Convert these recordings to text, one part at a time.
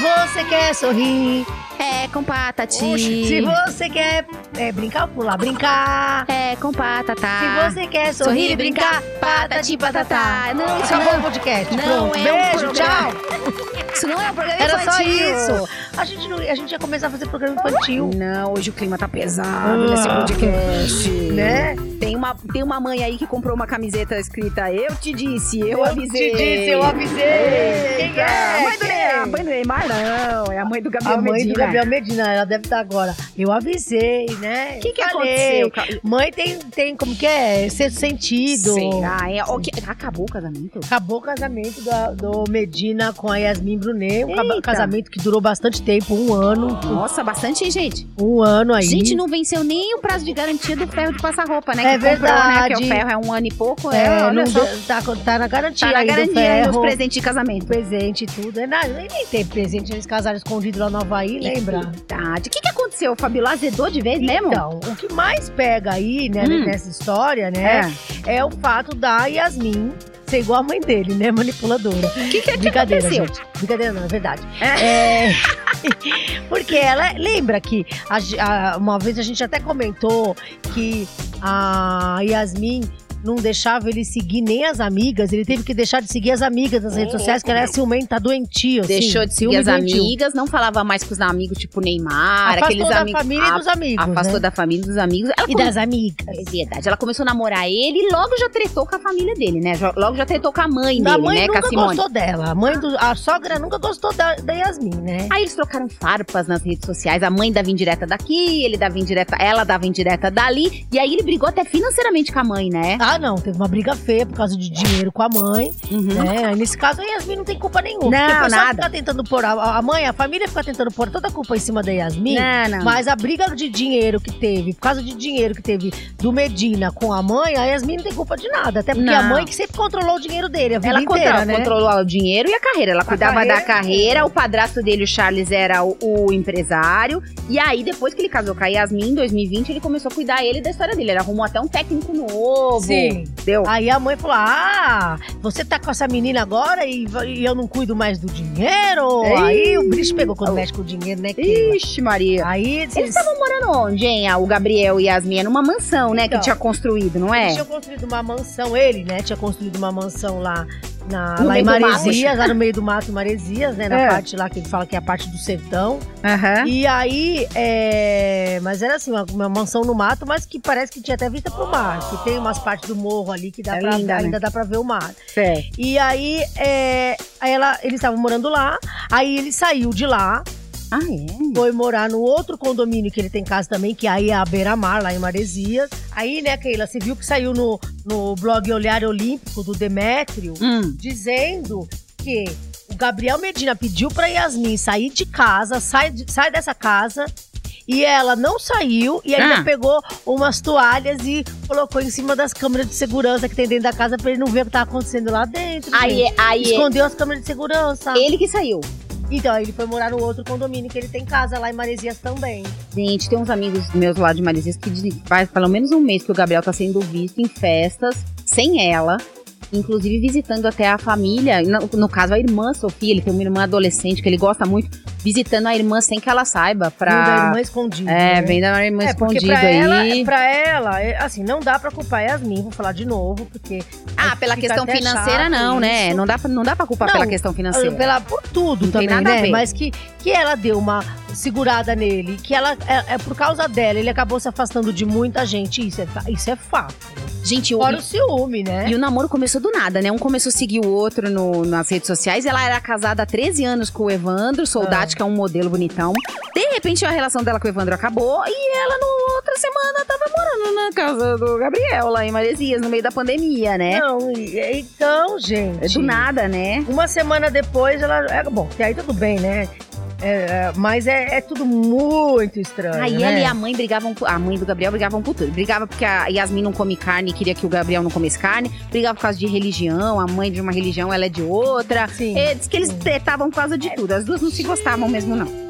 você quer sorrir, É com patati. Oxe, se você quer é, brincar ou pular, brincar. É com patata. Se você quer sorrir, Sorrir e brincar, patati patatá. patatá. Não, isso Acabou não- o podcast. não Pronto, é um beijo, programa. tchau. Isso não é um programa Era só infantil. isso. A gente, não- a gente ia começar a fazer programa infantil, Não, hoje o clima tá pesado Ah. nesse podcast. né? Tem uma, tem uma mãe aí que comprou uma camiseta escrita Eu te disse, eu, avisei. te disse, eu avisei. Quem é? A mãe do, Quem Ney- é? a mãe do Neymar não, é a mãe do Gabriel A mãe Medina. do Gabriel Medina, ela deve estar agora. Eu avisei, né? O que, que Falei. aconteceu? Mãe tem, tem, como que é? Sexto sentido. Será? É, o que- acabou o casamento? Acabou o casamento da- do Medina com a Yasmin Brunet. Um Eita. casamento que durou bastante tempo, um ano. Nossa, bastante, hein, gente? Um ano aí. Gente, não venceu nem o prazo de garantia do ferro de passar roupa, né? É que comprou, né? Que o ferro é um ano e pouco. é, É, olha só. tá, tá na garantia Tá na garantia aí os presentes de casamento. presente e tudo. É nada, nem tem presente, eles casaram escondido lá no Havaí, lembra? Verdade. O que, que aconteceu? O Fabiola azedou de vez mesmo? Então, o que mais pega aí, né, Hum. nessa história, né, é. o fato da Yasmin ser igual a mãe dele, né, manipuladora. O que, que, que Brincadeira, aconteceu? gente. Brincadeira não, é verdade. É, porque ela, lembra que a a- uma vez a gente até comentou que a Yasmin não deixava ele seguir nem as amigas, ele teve que deixar de seguir as amigas nas redes sociais, que ela era ciumenta, doentio, assim, Deixou de seguir as doentio. amigas, não falava mais com os amigos, tipo Neymar, Afastou aqueles da amigos. família e dos amigos, Afastou né? da família e dos amigos. Ela E das amigas. É verdade. Ela começou a namorar ele e logo já tretou com a família dele, né? Logo já tretou com a mãe A dele, mãe né? Com nunca a Simone. gostou dela. A, mãe do, a sogra nunca gostou da, da Yasmin, né? Aí eles trocaram farpas nas redes sociais. A mãe dava indireta daqui, ele dava indireta, ela dava indireta dali. E aí ele brigou até financeiramente com a mãe, né? Ah, não, teve uma briga feia por causa de dinheiro com a mãe, Uhum. né? Aí, nesse caso, a Yasmin não tem culpa nenhuma. Não, porque pessoal nada. fica tentando pôr, a, a mãe, a família fica tentando pôr toda a culpa em cima da Yasmin. Não, não. Mas a briga de dinheiro que teve, por causa de dinheiro que teve do Medina com a mãe, a Yasmin não tem culpa de nada. Até porque Não. a mãe que sempre controlou o dinheiro dele, a vida Ela inteira, controla- né? controlou o dinheiro e a carreira. Ela cuidava carreira da carreira, o padrasto dele, o Charles, era o, o empresário. E aí, depois que ele casou com a Yasmin, em 2020, ele começou a cuidar ele da história dele. Ele arrumou até um técnico novo. Sim. Deu. Aí a mãe falou: Ah, você tá com essa menina agora e, e eu não cuido mais do dinheiro? Ei. Aí o bicho pegou quando mexe com o dinheiro, né? Keila? Ixi, Maria. Aí Eles eles estavam morando onde, hein? Ah, O Gabriel e a Yasmin, numa mansão, né? Então. que tinha construído, não é? Eles tinham construído uma mansão, ele, né? Tinha construído uma mansão lá, na, No lá em. Maresias, lá no meio do mato em Maresias, né? Na É. parte lá que ele fala que é a parte do sertão. Aham. E aí, é... mas era assim, uma, uma mansão no mato, mas que parece que tinha até vista pro mar. Que tem umas partes do morro ali que dá É pra, linda, né? ainda dá pra ver o mar. É. E aí, é... aí ela, eles estavam morando lá, aí ele saiu de lá, Ah, é? foi morar no outro condomínio que ele tem casa também, que aí é a Beira-Mar, lá em Maresias. Aí, né, Keila, você viu que saiu no, no blog Olhar Olímpico do Demétrio, Hum. dizendo que o Gabriel Medina pediu pra Yasmin sair de casa, sai, sai dessa casa. E ela não saiu e ainda Ah. pegou umas toalhas e colocou em cima das câmeras de segurança que tem dentro da casa pra ele não ver o que tá acontecendo lá dentro. Aí, gente. é- aí é Escondeu as câmeras de segurança. ele que saiu. Então, ele foi morar no outro condomínio que ele tem casa lá em Maresias também. Gente, tem uns amigos meus lá de Maresias que faz pelo menos um mês que o Gabriel tá sendo visto em festas sem ela. Inclusive visitando até a família, no, no caso a irmã Sofia, ele tem uma irmã adolescente que ele gosta muito, visitando a irmã sem que ela saiba Pra... da pra. irmã escondida. É, né? vem da irmã É, escondida pra ela, aí. pra ela, é, assim, não dá pra culpar Yasmin, vou falar de novo, porque... Ah, aí pela fica questão financeira, não, né? isso. Não dá, pra, não dá pra culpar Não, pela questão financeira. Pela, por tudo Não tem também, nada a né? ver. Mas que, que ela deu uma segurada nele, que ela, é, é por causa dela, ele acabou se afastando de muita gente, isso é, isso é fato. Gente, o, Fora o ciúme, né? E o namoro começou do nada, né? Um começou a seguir o outro no- nas redes sociais. Ela era casada há 13 anos com o Evandro, Soldati, Ah. que é um modelo bonitão. De repente, a relação dela com o Evandro acabou e ela, no outra semana, tava morando na casa do Gabriel, lá em Maresias, no meio da pandemia, né? Não, então, gente... Do nada, né? Uma semana depois, ela. É, bom, que aí tudo bem, né? É, é, mas é, é tudo muito estranho. Aí né? ela e a mãe brigavam, a mãe do Gabriel brigavam por tudo. Brigava porque a Yasmin não come carne e queria que o Gabriel não comesse carne. Brigava por causa de religião, a mãe de uma religião, ela é de outra. Sim. É, diz que eles tretavam por causa de tudo. As duas não se gostavam mesmo, não.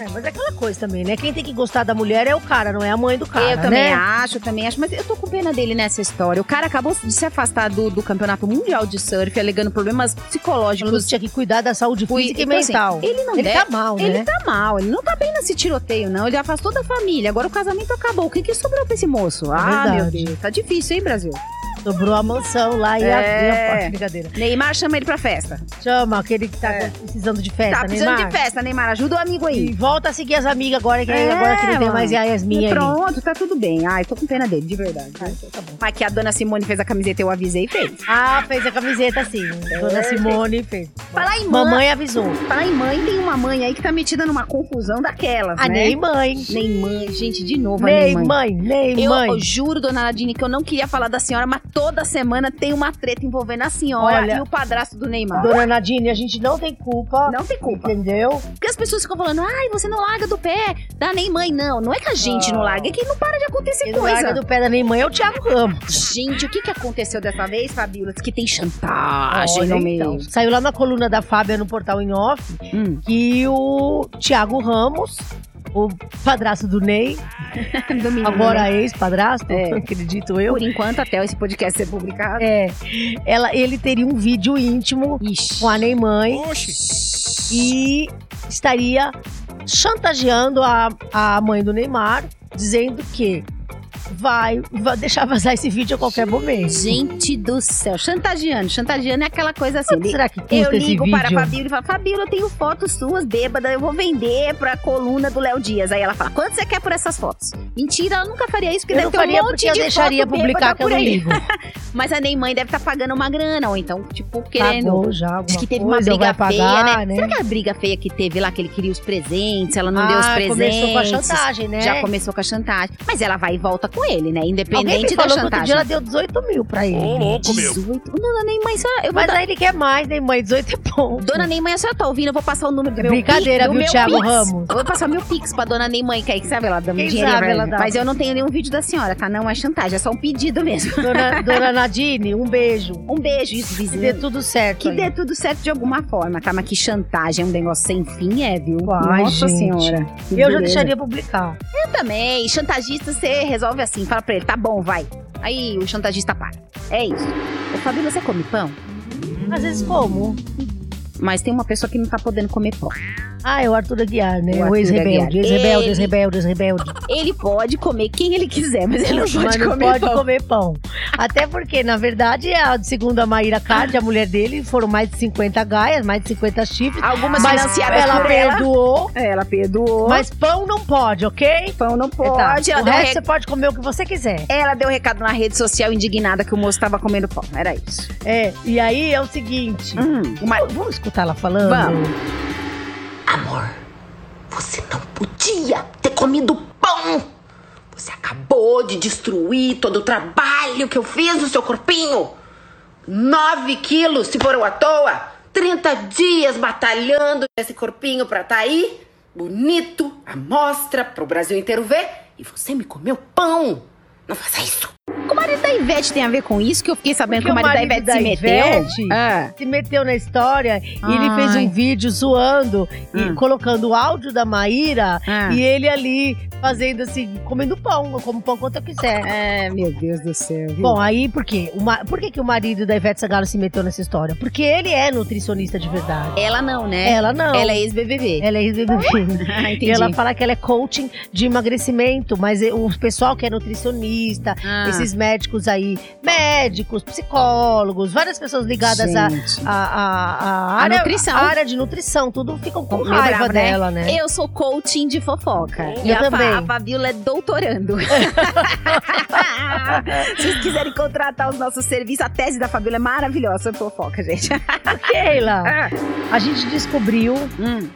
É, mas é aquela coisa também, né? Quem tem que gostar da mulher é o cara, não é a mãe do cara. eu também né? acho, eu também acho, mas eu tô com pena dele nessa história. O cara acabou de se afastar do, do campeonato mundial de surf, alegando problemas psicológicos. que tinha que cuidar da saúde física e então, assim, mental. ele não Ele deve- tá mal, Ele né? tá mal, ele não tá bem nesse tiroteio, não. Ele afastou da família. Agora o casamento acabou. O que, que sobrou pra esse moço? ah, meu verdade. Deus. Tá difícil, hein, Brasil? Sobrou a mansão lá e É. a, a brincadeira. Neymar chama ele pra festa. Chama aquele que tá É. precisando de festa, tá precisando Neymar. de festa, Neymar. Ajuda o amigo E aí. volta a seguir as amigas agora, que, É, agora que não tem mais a Yasmin ali. Pronto, tá tudo bem. Ai, tô com pena dele, de verdade. Ah, então tá bom. Mas que a dona Simone fez a camiseta, eu avisei e fez. Ah, fez a camiseta sim. Dona Simone fez. Falar em mãe, Mamãe avisou. falar em mãe, tem uma mãe aí que tá metida numa confusão daquelas, A né? Ney mãe. Nem mãe, gente, de novo nem mãe. mãe, Ney Eu, mãe. eu juro, dona Nadine, que eu não queria falar da senhora, mas toda semana tem uma treta envolvendo a senhora Olha- e o padrasto do Neymar. Dona Nadine, a gente não tem culpa. Não tem culpa. Entendeu? Porque as pessoas ficam falando, ai, você não larga do pé da nem mãe. Não, não é que a gente não Não. larga, é que não para de acontecer Quem não coisa. larga do pé da Ney mãe é o Thiago Ramos. Gente, o que, que aconteceu dessa vez, Fabíola? Diz que tem chantagem Olha, no meio. então, saiu lá na coluna da Fábia no portal em off Hum. que o Thiago Ramos, o padrasto do Ney, Do menino, né? agora ex-padrasto, É. acredito eu. Por enquanto, até esse podcast ser publicado. É, ela, ele teria um vídeo íntimo Ixi. com a Ney mãe Oxi. e estaria chantageando a, a mãe do Neymar, dizendo que vai, vai deixar vazar esse vídeo a qualquer momento. Gente do céu, chantageando. Chantageando é aquela coisa assim. Quanto será que custa Eu esse ligo vídeo? para a Fabíola e falo, Fabíola, eu tenho fotos suas bêbadas, eu vou vender pra coluna do Léo Dias. Aí ela fala, quanto você quer por essas fotos? Mentira, ela nunca faria isso, porque eu deve ter faria um monte eu de deixaria foto publicar bêbada que eu não ligo. Mas a Neymar deve estar pagando uma grana, ou então, tipo, querendo... Pagou já Diz que teve coisa, uma briga feia, pagar, né? Será que a briga feia que teve lá, que ele queria os presentes, ela não deu os ah, presentes? começou com a chantagem, né? Já começou com a chantagem. Mas ela vai e volta com ele, né? Independente da que outro chantagem. dia ela deu 18 mil pra ele. Ô, louco, meu. 18. Dona Neymar, eu Mas dar- aí ele quer mais, né, mãe? 18 é bom. Dona Neymar, a senhora tá ouvindo? Eu vou passar o número do meu Brincadeira, Pix, viu, meu Thiago Pix. Ramos? Eu vou passar meu Pix pra dona Neymar, que aí sabe, ela dá um Quem dinheiro sabe pra ela dá. Mas eu não tenho nenhum vídeo da senhora, tá? Não é chantagem, é só um pedido mesmo. Dona, dona Nadine, um beijo. Um beijo, isso, Que vizinho. dê tudo certo. Que aí. dê tudo certo de alguma forma, tá? Mas que chantagem é um negócio sem fim, é, viu? Ai, Nossa gente. senhora. que Eu já beleza. deixaria publicar. Eu também. Chantagista, você resolve assim. Fala pra ele, tá bom, vai. Aí o chantagista para. É isso. Ô, Fabíola, você come pão? Às vezes como? Mas tem uma pessoa que não tá podendo comer pão. Ah, é o Arthur Aguiar, né? O O, ex-rebelde, ex-rebelde, ex-rebelde, ex-rebelde. Ele pode comer quem ele quiser, mas ele não Mas pode não comer pode pão. comer pão. Até porque, na verdade, a, segundo a Maíra Card, a mulher dele, foram mais de 50 gaias, mais de 50 chifres. Algumas Mas financiadas ela por ela. perdoou, Ela perdoou. mas pão não pode, ok? pão não Tá. pode. Ela, O resto re- você pode comer o que você quiser. ela deu recado na rede social indignada que o moço tava comendo pão. Era isso. É, e aí é o seguinte. Hum, uma- Vamos escutar ela falando? Vamos. Amor, você não podia ter comido pão. Você acabou de destruir todo o trabalho que eu fiz no seu corpinho. Nove quilos se foram à toa. 30 dias batalhando esse corpinho pra tá aí. Bonito, à mostra, pro Brasil inteiro ver. E você me comeu pão. Não faça isso. O marido da Ivete tem a ver com isso, que eu fiquei sabendo Porque que o marido, da Ivete se meteu. Ivete Ah. se meteu na história e ele fez Ai. um vídeo zoando e Hum. colocando o áudio da Maíra Ah. e ele ali fazendo assim, comendo pão, eu como pão quanto eu quiser. É, meu Deus do céu. viu? Bom, aí por quê? O Por que, que o marido da Ivete Sangalo se meteu nessa história? Porque ele é nutricionista de verdade. ela não, né? Ela não. Ela é ex-BBB. Ela é ex-BBB. Ah, entendi. E ela fala que ela é coaching de emagrecimento, mas o pessoal que é nutricionista, Ah, esses médicos aí, médicos, psicólogos, várias pessoas ligadas a, a, a, a área, nutrição. a área de nutrição, tudo ficam com raiva né? dela, né? Eu sou coaching de fofoca. E Eu a, Fa- também. a Fabiola é doutorando. Se vocês quiserem contratar os nossos serviços, a tese da Fabiola é maravilhosa sobre fofoca, gente. Keila, Ah. a gente descobriu Hum.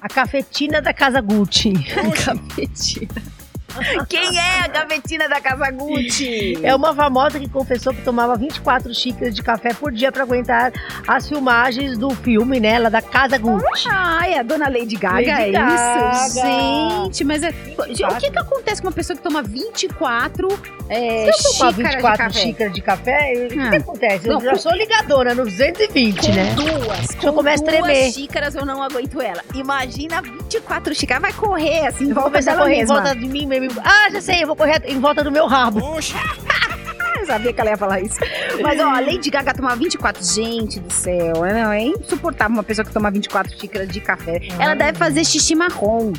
a cafetina da Casa Gucci. Cafetina. Quem é a gavetina da Casa Gucci? É uma famosa que confessou que tomava 24 xícaras de café por dia pra aguentar as filmagens do filme, né? Ela da Casa Gucci. Ai, a dona Lady Gaga, Lady é Gaga. isso? Gente, mas é- o que que acontece com uma pessoa que toma 24 é, Se eu tomar xícaras 24 de café? xícaras de café, o que, Ah. que acontece? Eu Não, já sou ligadora no 220, né? Duas. Se eu começo a duas tremer. xícaras eu não aguento ela. Imagina 24 xícaras, vai correr assim, em Eu vou começar a correr em mesma. volta de mim mesmo. Ah, já sei, eu vou correr em volta do meu rabo. Eu sabia que ela ia falar isso. Mas, ó, a Lady Gaga tomava 24. Gente do céu, não, é insuportável uma pessoa que toma 24 xícaras de café. Ela deve fazer xixi marrom.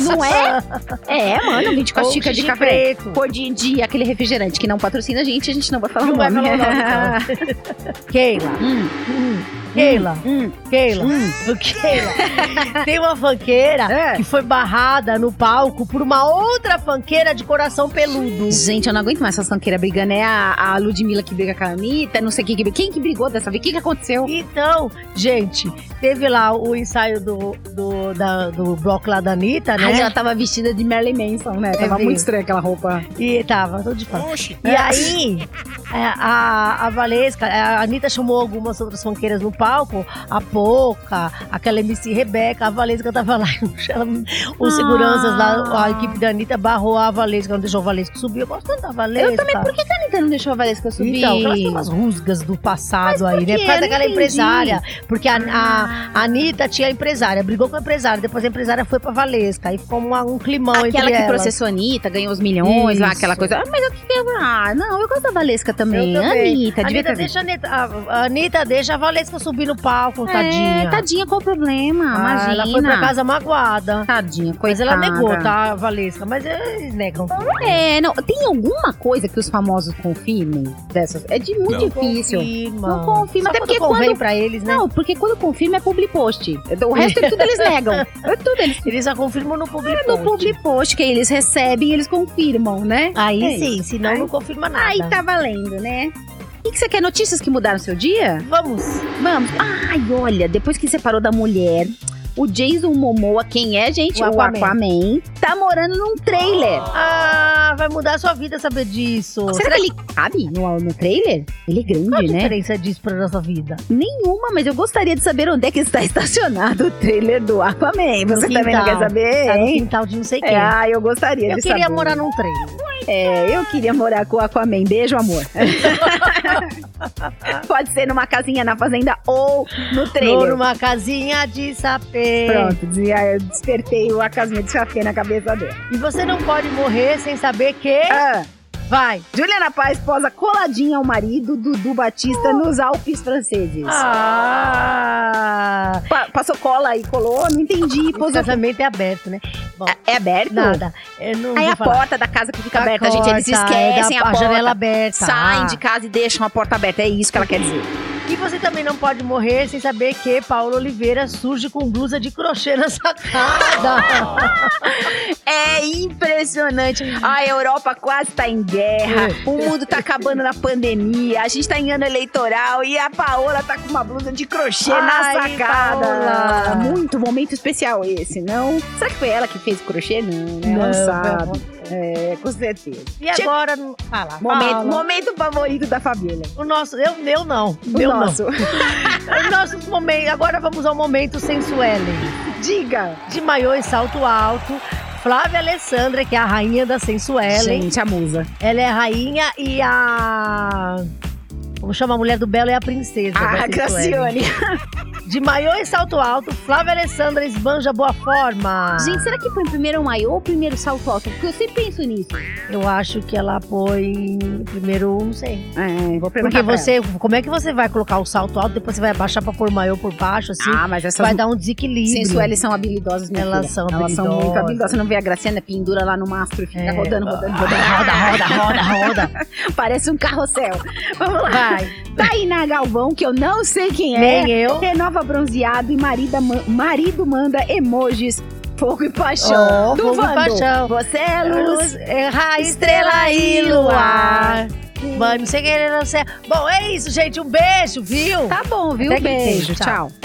não é? É, mano, 24 Ou xícaras de café. preto. Cor de, de aquele refrigerante que não patrocina a gente, a gente não vai falar Não o vai nome. falar o nome, então. Keila, Hum, hum, Keila, hum, Keila, hum. Keila. Tem uma fanqueira É. que foi barrada no palco por uma outra fanqueira de coração peludo. Gente, eu não aguento mais essas tanqueiras brigando. É a, a Ludmilla que briga com a Anitta, não sei quem que briga. Quem que brigou dessa vez? O que, que aconteceu? Então, gente, teve lá o ensaio do, do, da- do bloco lá da Anitta, né? Ai, ela tava vestida de Marilyn Manson, né? Tava muito estranha aquela roupa. E tava tudo de fora. E É. aí, a, a Valesca, a Anitta chamou algumas outras fanqueiras no palco, a Poca, aquela MC Rebeca, a Valesca tava lá, ela- os seguranças lá, a equipe da Anitta barrou a Valesca, não deixou a Valesca subir. Eu gosto tanto da Valesca. Eu também, por que, que a Anitta não deixou a Valesca subir? Então, elas têm umas rusgas do passado aí, né? Por causa daquela entendi. empresária. Porque a, a, a Anitta tinha a empresária, brigou com a empresária, depois a empresária foi pra Valesca. Aí ficou uma- um climão Aquela entre que elas. processou a Anitta, ganhou os milhões lá, Isso. aquela coisa. Ah, mas eu que Ah, não, eu gosto da Valesca também. Eu também. Anitta, devia Anitta ter deixa a Anitta, a, a Anitta deixa a Valesca subir no palco, tadinha. É, tadinha, qual o problema? Ah, Imagina. ela foi pra casa magoada. Tadinha, Mas coitada. ela negou, tá, a Valesca? Mas eles negam. É, não, tem alguma coisa que os famosos confirmem dessas? É de muito difícil. Confirma. Não confirma, Só até porque convém quando- pra eles, né? Não, porque quando confirma é public post. O resto é tudo eles negam. É tudo eles Eles já confirmam no público. no public post que eles recebem e eles confirmam, né? Aí É sim, senão Aí- não confirma nada. Aí tá valendo, né? O que, que você quer? Notícias que mudaram seu dia? Vamos. Vamos. Ai, olha, depois que separou da mulher, o Jason Momoa, quem é, gente? O O Aquaman. Aquaman, tá morando num trailer. Ah, vai mudar a sua vida saber disso. Será que ele cabe no, no trailer? Ele é Qual a grande, né? diferença disso pra nossa vida? Nenhuma, mas eu gostaria de saber onde é que está estacionado o trailer do Aquaman. Você No também não quer quintal. saber, Tá no quintal de não sei quem. É, ah, eu gostaria eu de queria saber. morar num trailer. É, eu queria morar com o Aquaman. Beijo, amor. Pode ser numa casinha na fazenda ou no Ou trailer. numa casinha de sapê. Pronto, dizia, eu despertei a casinha de chafé na cabeça dele. E você não pode morrer sem saber que. Ah, Vai. Juliana Paz posa coladinha ao marido Dudu Batista nos Alpes franceses. Ah! Pa- passou cola e colou, não entendi. O casamento é aberto, né? Bom, É aberto? nada. Aí a falar. porta da casa que fica Da aberta, gente, eles esquecem é da- a, porta. janela aberta. Saem Ah. de casa e deixam a porta aberta. É isso que ela quer dizer. E você também não pode morrer sem saber que Paulo Oliveira surge com blusa de crochê na sacada. É impressionante. A Europa quase tá em guerra. O mundo tá acabando na pandemia. A gente tá em ano eleitoral e a Paola tá com uma blusa de crochê na Ai, sacada. Paola. Muito momento especial esse, não? Será que foi ela que fez o crochê? Não, né? Ela Não, sabe. É, com certeza. E agora, não- fala, Momento, fala. momento favorito da família. O nosso, eu, meu não. O Meu nosso. não. O nosso momento, agora vamos ao momento sensuellen. Diga. De maiô e salto alto, Flávia Alessandra, que é a rainha da sensuellen. Gente, a musa. Ela é a rainha e a... Como chama a mulher do Belo é a princesa. da A sensuellen. Graciane. De maiô e salto alto, Flávia Alessandra esbanja boa forma. Gente, será que foi primeiro o maiô ou primeiro salto alto? Porque eu sempre penso nisso. Eu acho que ela põe primeiro, não sei. É, vou Porque você, como é que você vai colocar o salto alto, depois você vai abaixar pra pôr o maiô por baixo, assim? Ah, mas essas vai dar um desequilíbrio. sensuais são habilidosas, minha Elas são Elas são muito habilidosas. habilidosas. Você não vê a Graciana pendura lá no mastro e fica É. rodando, rodando, rodando. Roda, roda, roda, roda. Parece um carrossel. Vamos lá. Vai. Tainá Galvão, que eu não sei quem é. Nem eu. Renova bronzeado e marida, marido manda emojis. Fogo e paixão. Oh, do fogo e Vando. paixão. Você é luz. Luz, errar, estrela e luar. Mano, sem querer não sei. Bom, é isso, gente. Um beijo, viu? Tá bom, viu? Até Beijo. beijo, tchau. tchau.